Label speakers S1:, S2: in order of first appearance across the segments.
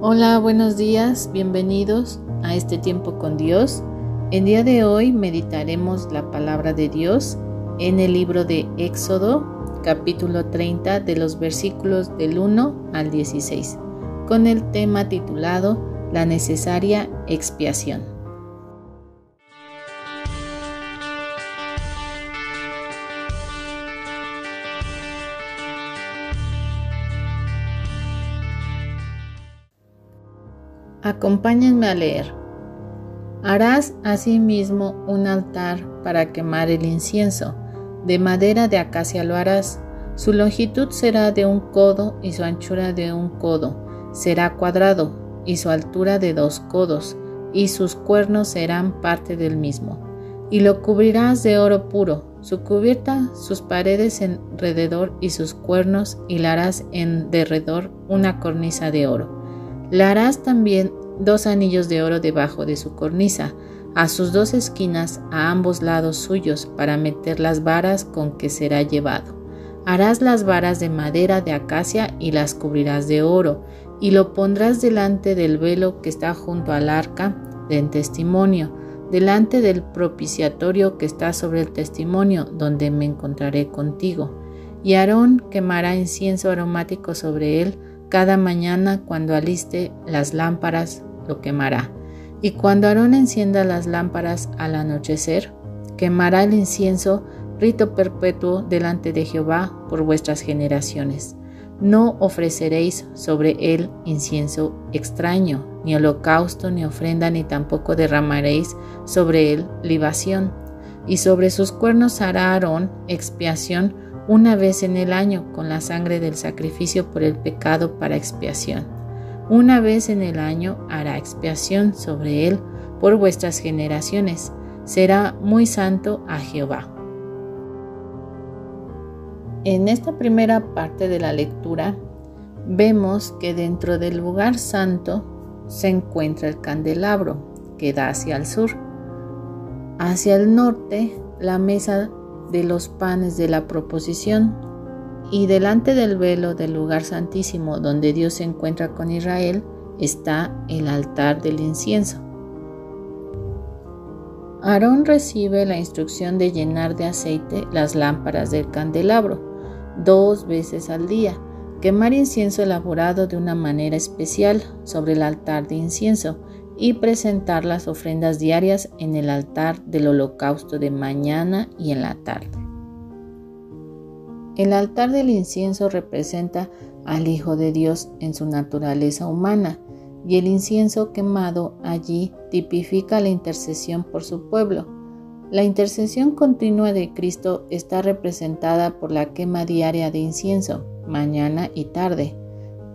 S1: Hola, buenos días, bienvenidos a este tiempo con Dios. El día de hoy meditaremos la palabra de Dios en el libro de Éxodo, capítulo 30, de los versículos del 1 al 16, con el tema titulado La necesaria expiación. Acompáñenme a leer. Harás asimismo un altar para quemar el incienso. De madera de acacia lo harás. Su longitud será de un codo y su anchura de un codo. Será cuadrado y su altura de dos codos, y sus cuernos serán parte del mismo. Y lo cubrirás de oro puro, su cubierta, sus paredes alrededor y sus cuernos, harás en derredor una cornisa de oro. Le harás también dos anillos de oro debajo de su cornisa, a sus dos esquinas a ambos lados suyos, para meter las varas con que será llevado. Harás las varas de madera de acacia y las cubrirás de oro, y lo pondrás delante del velo que está junto al arca del testimonio, delante del propiciatorio que está sobre el testimonio, donde me encontraré contigo. Y Aarón quemará incienso aromático sobre él, cada mañana cuando aliste las lámparas lo quemará. Y cuando Aarón encienda las lámparas al anochecer, quemará el incienso, rito perpetuo delante de Jehová por vuestras generaciones. No ofreceréis sobre él incienso extraño, ni holocausto, ni ofrenda, ni tampoco derramaréis sobre él libación. Y sobre sus cuernos hará Aarón expiación una vez en el año con la sangre del sacrificio por el pecado para expiación. Una vez en el año hará expiación sobre él por vuestras generaciones. Será muy santo a Jehová. En esta primera parte de la lectura vemos que dentro del lugar santo se encuentra el candelabro que da hacia el sur. Hacia el norte la mesa de los panes de la proposición, y delante del velo del lugar santísimo donde Dios se encuentra con Israel está el altar del incienso. Aarón recibe la instrucción de llenar de aceite las lámparas del candelabro dos veces al día, quemar incienso elaborado de una manera especial sobre el altar de incienso y presentar las ofrendas diarias en el altar del holocausto de mañana y en la tarde. El altar del incienso representa al Hijo de Dios en su naturaleza humana y el incienso quemado allí tipifica la intercesión por su pueblo. La intercesión continua de Cristo está representada por la quema diaria de incienso, mañana y tarde.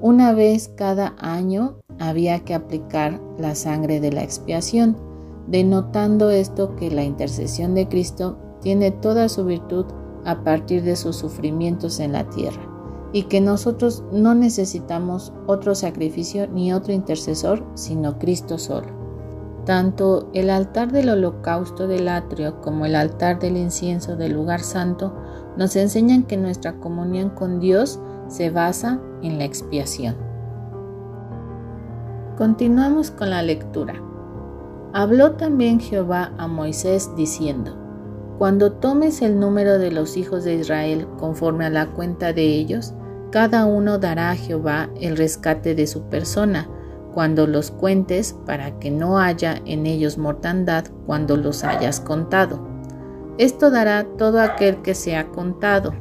S1: Una vez cada año había que aplicar la sangre de la expiación, denotando esto que la intercesión de Cristo tiene toda su virtud a partir de sus sufrimientos en la tierra y que nosotros no necesitamos otro sacrificio ni otro intercesor, sino Cristo solo. Tanto el altar del holocausto del atrio como el altar del incienso del lugar santo nos enseñan que nuestra comunión con Dios se basa en la expiación. Continuamos con la lectura. Habló también Jehová a Moisés diciendo, Cuando tomes el número de los hijos de Israel conforme a la cuenta de ellos, cada uno dará a Jehová el rescate de su persona, cuando los cuentes, para que no haya en ellos mortandad cuando los hayas contado. Esto dará todo aquel que sea contado.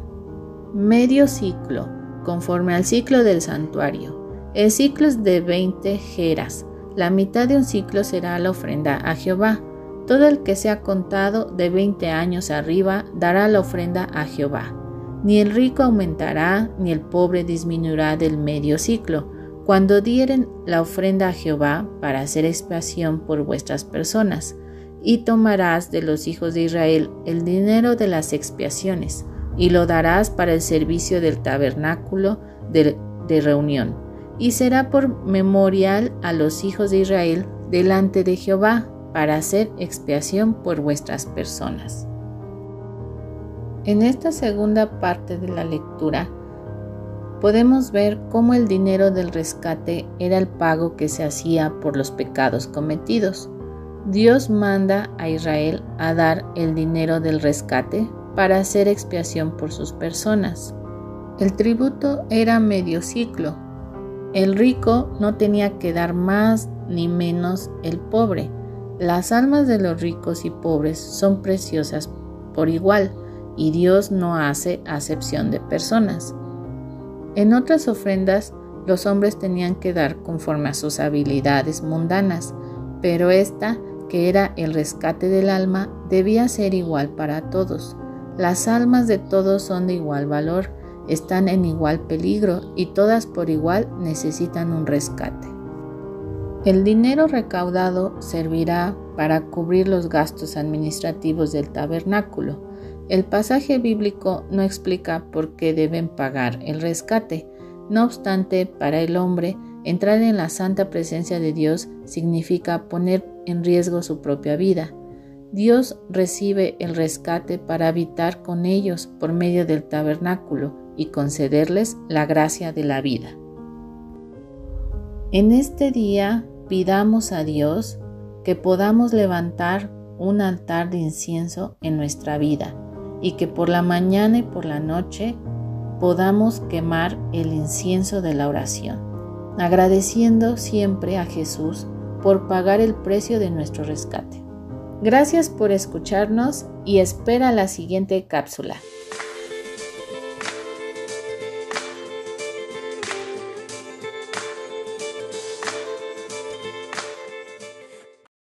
S1: Medio ciclo, conforme al ciclo del santuario el ciclo es de 20 jeras. La mitad de un ciclo será la ofrenda a Jehová. Todo el que sea contado de 20 años arriba dará la ofrenda a Jehová. Ni el rico aumentará, ni el pobre disminuirá del medio ciclo, cuando dieren la ofrenda a Jehová para hacer expiación por vuestras personas. Y tomarás de los hijos de Israel el dinero de las expiaciones, y lo darás para el servicio del tabernáculo de, de reunión y será por memorial a los hijos de Israel delante de Jehová para hacer expiación por vuestras personas. En esta segunda parte de la lectura podemos ver cómo el dinero del rescate era el pago que se hacía por los pecados cometidos. Dios manda a Israel a dar el dinero del rescate para hacer expiación por sus personas. El tributo era medio ciclo. El rico no tenía que dar más ni menos el pobre. Las almas de los ricos y pobres son preciosas por igual y Dios no hace acepción de personas. En otras ofrendas, los hombres tenían que dar conforme a sus habilidades mundanas, pero esta, que era el rescate del alma, debía ser igual para todos. Las almas de todos son de igual valor, están en igual peligro y todas por igual necesitan un rescate. El dinero recaudado servirá para cubrir los gastos administrativos del tabernáculo, el pasaje bíblico no explica por qué deben pagar el rescate. No obstante, para el hombre, entrar en la santa presencia de Dios significa poner en riesgo su propia vida. Dios recibe el rescate para habitar con ellos por medio del tabernáculo y concederles la gracia de la vida. En este día pidamos a Dios que podamos levantar un altar de incienso en nuestra vida y que por la mañana y por la noche podamos quemar el incienso de la oración, agradeciendo siempre a Jesús por pagar el precio de nuestro rescate. Gracias por escucharnos y espera la siguiente cápsula.